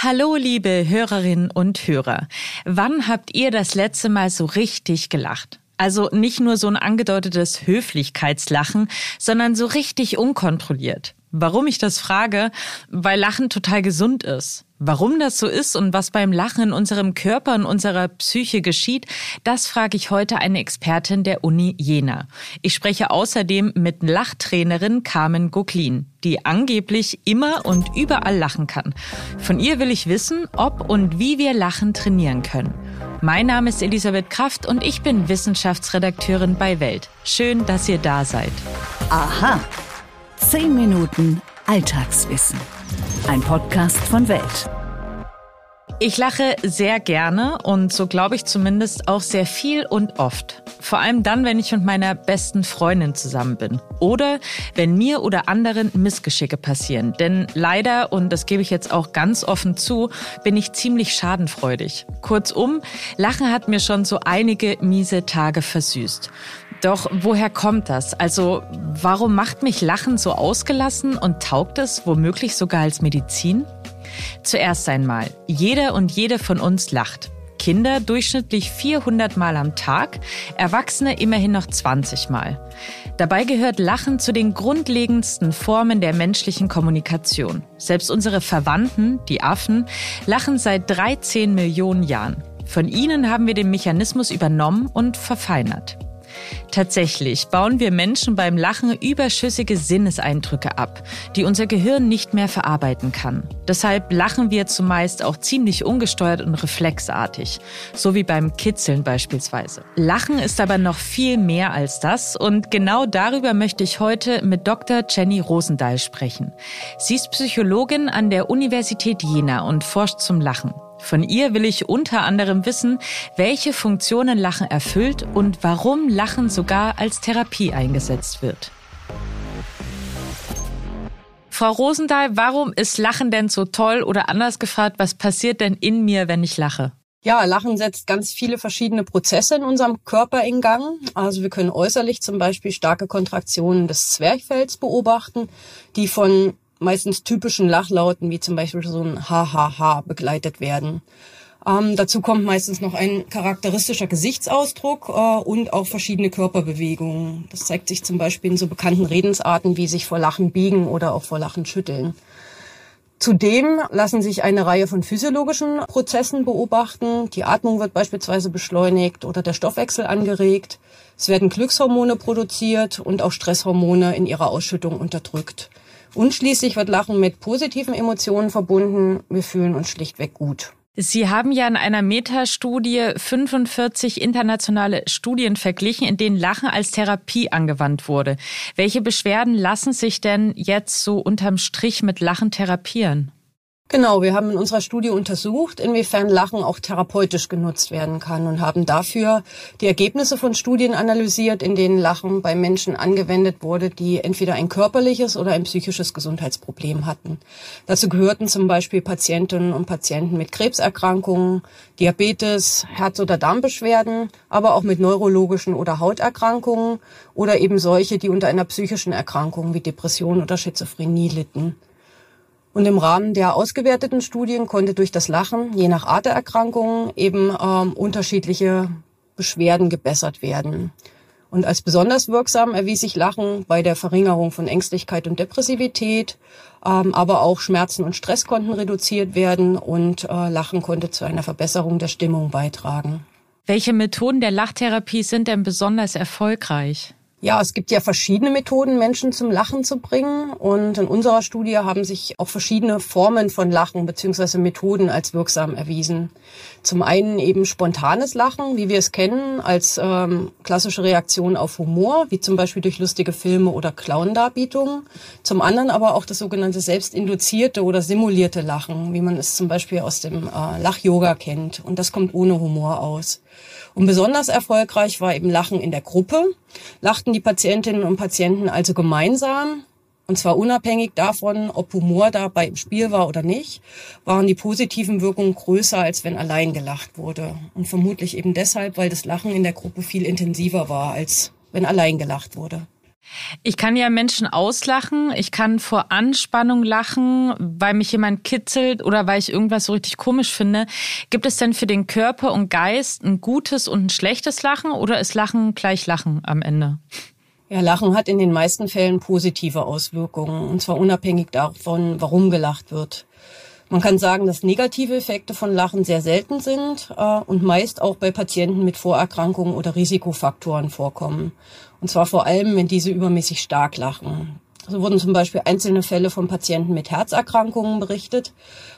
Hallo, liebe Hörerinnen und Hörer. Wann habt ihr das letzte Mal so richtig gelacht? Also nicht nur so ein angedeutetes Höflichkeitslachen, sondern so richtig unkontrolliert. Warum ich das frage? Weil Lachen total gesund ist. Warum das so ist und was beim Lachen in unserem Körper und unserer Psyche geschieht, das frage ich heute eine Expertin der Uni Jena. Ich spreche außerdem mit Lachtrainerin Carmen Goklin, die angeblich immer und überall lachen kann. Von ihr will ich wissen, ob und wie wir Lachen trainieren können. Mein Name ist Elisabeth Kraft und ich bin Wissenschaftsredakteurin bei Welt. Schön, dass ihr da seid. Aha. 10 Minuten Alltagswissen. Ein Podcast von Welt. Ich lache sehr gerne und so glaube ich zumindest auch sehr viel und oft. Vor allem dann, wenn ich mit meiner besten Freundin zusammen bin. Oder wenn mir oder anderen Missgeschicke passieren. Denn leider, und das gebe ich jetzt auch ganz offen zu, bin ich ziemlich schadenfreudig. Kurzum, Lachen hat mir schon so einige miese Tage versüßt. Doch woher kommt das? Also warum macht mich Lachen so ausgelassen und taugt es womöglich sogar als Medizin? Zuerst einmal, jeder und jede von uns lacht. Kinder durchschnittlich 400 Mal am Tag, Erwachsene immerhin noch 20 Mal. Dabei gehört Lachen zu den grundlegendsten Formen der menschlichen Kommunikation. Selbst unsere Verwandten, die Affen, lachen seit 13 Millionen Jahren. Von ihnen haben wir den Mechanismus übernommen und verfeinert. Tatsächlich bauen wir Menschen beim Lachen überschüssige Sinneseindrücke ab, die unser Gehirn nicht mehr verarbeiten kann. Deshalb lachen wir zumeist auch ziemlich ungesteuert und reflexartig, so wie beim Kitzeln beispielsweise. Lachen ist aber noch viel mehr als das und genau darüber möchte ich heute mit Dr. Jenny Rosendahl sprechen. Sie ist Psychologin an der Universität Jena und forscht zum Lachen. Von ihr will ich unter anderem wissen, welche Funktionen Lachen erfüllt und warum Lachen sogar als Therapie eingesetzt wird. Frau Rosendahl, warum ist Lachen denn so toll oder anders gefragt, was passiert denn in mir, wenn ich lache? Ja, Lachen setzt ganz viele verschiedene Prozesse in unserem Körper in Gang. Also wir können äußerlich zum Beispiel starke Kontraktionen des Zwerchfells beobachten, die von meistens typischen Lachlauten, wie zum Beispiel so ein Ha-Ha-Ha begleitet werden. Ähm, dazu kommt meistens noch ein charakteristischer Gesichtsausdruck äh, und auch verschiedene Körperbewegungen. Das zeigt sich zum Beispiel in so bekannten Redensarten wie sich vor Lachen biegen oder auch vor Lachen schütteln. Zudem lassen sich eine Reihe von physiologischen Prozessen beobachten. Die Atmung wird beispielsweise beschleunigt oder der Stoffwechsel angeregt. Es werden Glückshormone produziert und auch Stresshormone in ihrer Ausschüttung unterdrückt. Und schließlich wird Lachen mit positiven Emotionen verbunden. Wir fühlen uns schlichtweg gut. Sie haben ja in einer Metastudie 45 internationale Studien verglichen, in denen Lachen als Therapie angewandt wurde. Welche Beschwerden lassen sich denn jetzt so unterm Strich mit Lachen therapieren? Genau, wir haben in unserer Studie untersucht, inwiefern Lachen auch therapeutisch genutzt werden kann und haben dafür die Ergebnisse von Studien analysiert, in denen Lachen bei Menschen angewendet wurde, die entweder ein körperliches oder ein psychisches Gesundheitsproblem hatten. Dazu gehörten zum Beispiel Patientinnen und Patienten mit Krebserkrankungen, Diabetes, Herz- oder Darmbeschwerden, aber auch mit neurologischen oder Hauterkrankungen oder eben solche, die unter einer psychischen Erkrankung wie Depression oder Schizophrenie litten. Und im Rahmen der ausgewerteten Studien konnte durch das Lachen, je nach Art der Erkrankungen, eben ähm, unterschiedliche Beschwerden gebessert werden. Und als besonders wirksam erwies sich Lachen bei der Verringerung von Ängstlichkeit und Depressivität, ähm, aber auch Schmerzen und Stress konnten reduziert werden und äh, Lachen konnte zu einer Verbesserung der Stimmung beitragen. Welche Methoden der Lachtherapie sind denn besonders erfolgreich? Ja, es gibt ja verschiedene Methoden, Menschen zum Lachen zu bringen. Und in unserer Studie haben sich auch verschiedene Formen von Lachen beziehungsweise Methoden als wirksam erwiesen. Zum einen eben spontanes Lachen, wie wir es kennen, als ähm, klassische Reaktion auf Humor, wie zum Beispiel durch lustige Filme oder Clown-Darbietungen. Zum anderen aber auch das sogenannte selbstinduzierte oder simulierte Lachen, wie man es zum Beispiel aus dem äh, Lach-Yoga kennt. Und das kommt ohne Humor aus. Und besonders erfolgreich war eben Lachen in der Gruppe. Lachten die Patientinnen und Patienten also gemeinsam, und zwar unabhängig davon, ob Humor dabei im Spiel war oder nicht, waren die positiven Wirkungen größer, als wenn allein gelacht wurde. Und vermutlich eben deshalb, weil das Lachen in der Gruppe viel intensiver war, als wenn allein gelacht wurde. Ich kann ja Menschen auslachen, ich kann vor Anspannung lachen, weil mich jemand kitzelt oder weil ich irgendwas so richtig komisch finde. Gibt es denn für den Körper und Geist ein gutes und ein schlechtes Lachen oder ist Lachen gleich Lachen am Ende? Ja, Lachen hat in den meisten Fällen positive Auswirkungen, und zwar unabhängig davon, warum gelacht wird. Man kann sagen, dass negative Effekte von Lachen sehr selten sind äh, und meist auch bei Patienten mit Vorerkrankungen oder Risikofaktoren vorkommen. Und zwar vor allem, wenn diese übermäßig stark lachen. So wurden zum Beispiel einzelne Fälle von Patienten mit Herzerkrankungen berichtet,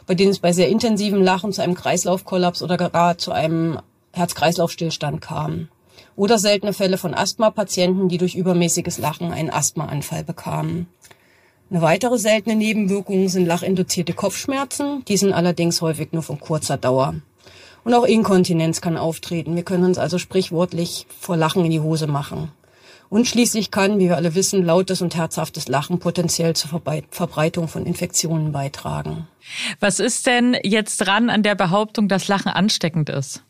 bei denen es bei sehr intensivem Lachen zu einem Kreislaufkollaps oder gar zu einem Herz-Kreislauf-Stillstand kam. Oder seltene Fälle von Asthma-Patienten, die durch übermäßiges Lachen einen Asthmaanfall bekamen. Eine weitere seltene Nebenwirkung sind lachinduzierte Kopfschmerzen. Die sind allerdings häufig nur von kurzer Dauer. Und auch Inkontinenz kann auftreten. Wir können uns also sprichwörtlich vor Lachen in die Hose machen. Und schließlich kann, wie wir alle wissen, lautes und herzhaftes Lachen potenziell zur Verbreitung von Infektionen beitragen. Was ist denn jetzt dran an der Behauptung, dass Lachen ansteckend ist?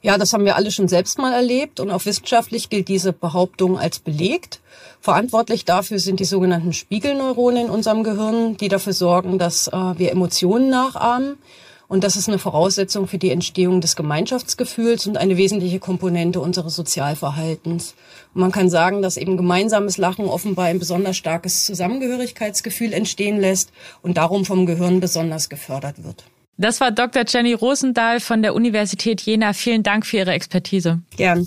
Ja, das haben wir alle schon selbst mal erlebt und auch wissenschaftlich gilt diese Behauptung als belegt. Verantwortlich dafür sind die sogenannten Spiegelneuronen in unserem Gehirn, die dafür sorgen, dass äh, wir Emotionen nachahmen. Und das ist eine Voraussetzung für die Entstehung des Gemeinschaftsgefühls und eine wesentliche Komponente unseres Sozialverhaltens. Und man kann sagen, dass eben gemeinsames Lachen offenbar ein besonders starkes Zusammengehörigkeitsgefühl entstehen lässt und darum vom Gehirn besonders gefördert wird. Das war Dr. Jenny Rosendahl von der Universität Jena. Vielen Dank für Ihre Expertise. Gern.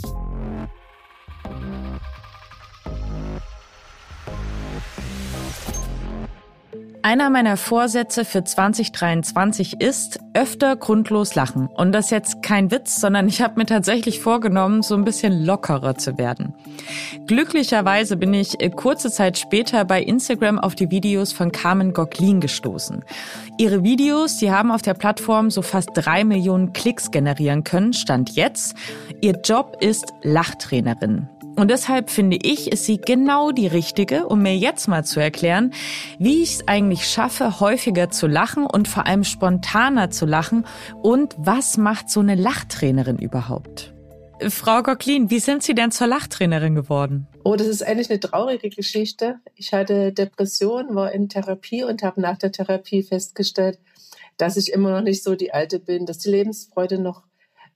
Einer meiner Vorsätze für 2023 ist, öfter grundlos lachen. Und das ist jetzt kein Witz, sondern ich habe mir tatsächlich vorgenommen, so ein bisschen lockerer zu werden. Glücklicherweise bin ich äh, kurze Zeit später bei Instagram auf die Videos von Carmen Gocklin gestoßen. Ihre Videos, die haben auf der Plattform so fast drei Millionen Klicks generieren können, stand jetzt. Ihr Job ist Lachtrainerin. Und deshalb finde ich, ist sie genau die richtige, um mir jetzt mal zu erklären, wie ich es eigentlich schaffe, häufiger zu lachen und vor allem spontaner zu lachen und was macht so eine Lachtrainerin überhaupt? Frau Gocklin, wie sind Sie denn zur Lachtrainerin geworden? Oh, das ist eigentlich eine traurige Geschichte. Ich hatte Depression, war in Therapie und habe nach der Therapie festgestellt, dass ich immer noch nicht so die Alte bin, dass die Lebensfreude noch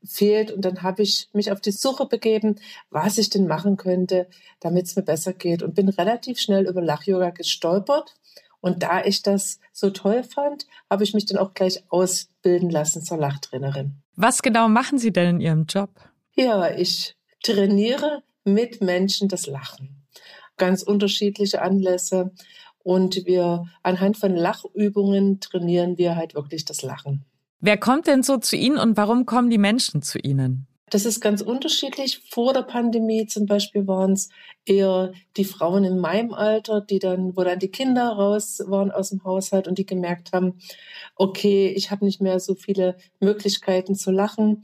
fehlt. Und dann habe ich mich auf die Suche begeben, was ich denn machen könnte, damit es mir besser geht. Und bin relativ schnell über Lach-Yoga gestolpert. Und da ich das so toll fand, habe ich mich dann auch gleich ausbilden lassen zur Lachtrainerin. Was genau machen Sie denn in Ihrem Job? Ja, ich trainiere mit Menschen das Lachen. Ganz unterschiedliche Anlässe. Und wir anhand von Lachübungen trainieren wir halt wirklich das Lachen. Wer kommt denn so zu Ihnen und warum kommen die Menschen zu Ihnen? Das ist ganz unterschiedlich. Vor der Pandemie zum Beispiel waren es eher die Frauen in meinem Alter, die dann, wo dann die Kinder raus waren aus dem Haushalt und die gemerkt haben, okay, ich habe nicht mehr so viele Möglichkeiten zu lachen.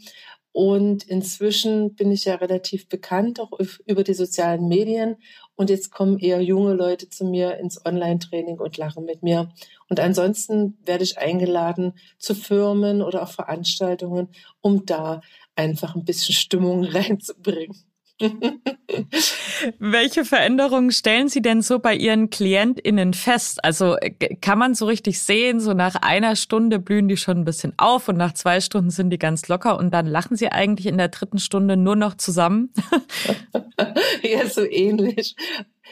Und inzwischen bin ich ja relativ bekannt, auch über die sozialen Medien. Und jetzt kommen eher junge Leute zu mir ins Online-Training und lachen mit mir. Und ansonsten werde ich eingeladen zu Firmen oder auch Veranstaltungen, um da einfach ein bisschen Stimmung reinzubringen. Welche Veränderungen stellen Sie denn so bei Ihren KlientInnen fest? Also kann man so richtig sehen, so nach einer Stunde blühen die schon ein bisschen auf und nach zwei Stunden sind die ganz locker und dann lachen sie eigentlich in der dritten Stunde nur noch zusammen? ja, so ähnlich.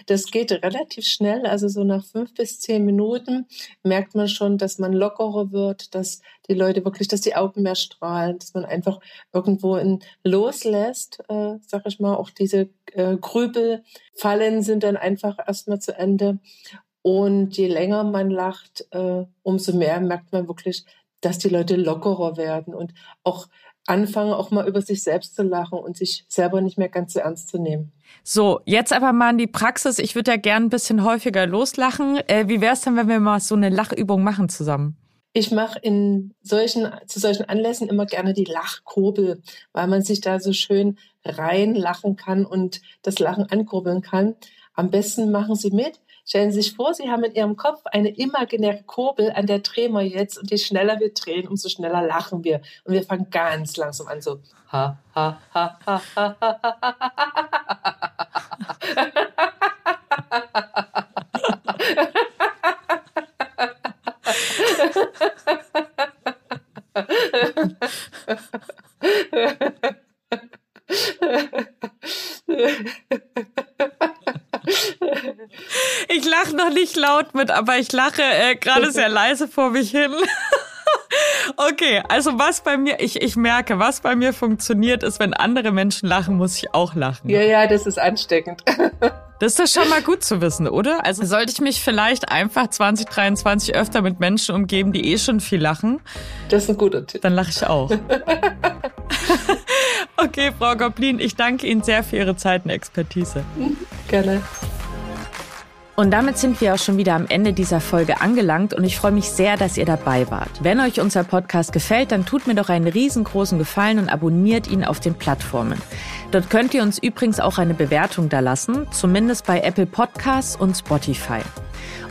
Das geht relativ schnell, also so nach fünf bis zehn Minuten merkt man schon, dass man lockerer wird, dass die Leute wirklich, dass die Augen mehr strahlen, dass man einfach irgendwo in loslässt, äh, sag ich mal, auch diese äh, Grübelfallen sind dann einfach erstmal zu Ende. Und je länger man lacht, äh, umso mehr merkt man wirklich, dass die Leute lockerer werden und auch anfangen, auch mal über sich selbst zu lachen und sich selber nicht mehr ganz so ernst zu nehmen. So, jetzt aber mal in die Praxis. Ich würde ja gern ein bisschen häufiger loslachen. Äh, wie wäre es denn, wenn wir mal so eine Lachübung machen zusammen? Ich mache in solchen, zu solchen Anlässen immer gerne die Lachkurbel, weil man sich da so schön reinlachen kann und das Lachen ankurbeln kann. Am besten machen Sie mit. Stellen Sie sich vor, Sie haben in Ihrem Kopf eine imaginäre Kurbel, an der drehen wir jetzt und je schneller wir drehen, umso schneller lachen wir. Und wir fangen ganz langsam an, so ha, ha, ha, ha, ha, ha, ha, ha, ha, ha, ha, ha, ha, Ich lache noch nicht laut mit, aber ich lache äh, gerade sehr leise vor mich hin. Okay, also was bei mir, ich, ich merke, was bei mir funktioniert, ist, wenn andere Menschen lachen, muss ich auch lachen. Ja, ja, das ist ansteckend. Das ist doch schon mal gut zu wissen, oder? Also sollte ich mich vielleicht einfach 2023 öfter mit Menschen umgeben, die eh schon viel lachen? Das ist ein guter Tipp. Dann lache ich auch. okay, Frau Goblin, ich danke Ihnen sehr für Ihre Zeit und Expertise. Gerne. Und damit sind wir auch schon wieder am Ende dieser Folge angelangt und ich freue mich sehr, dass ihr dabei wart. Wenn euch unser Podcast gefällt, dann tut mir doch einen riesengroßen Gefallen und abonniert ihn auf den Plattformen. Dort könnt ihr uns übrigens auch eine Bewertung da lassen, zumindest bei Apple Podcasts und Spotify.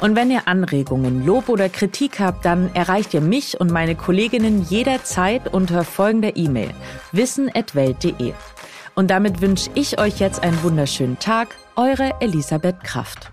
Und wenn ihr Anregungen, Lob oder Kritik habt, dann erreicht ihr mich und meine Kolleginnen jederzeit unter folgender E-Mail wissen@welt.de. Und damit wünsche ich euch jetzt einen wunderschönen Tag. Eure Elisabeth Kraft.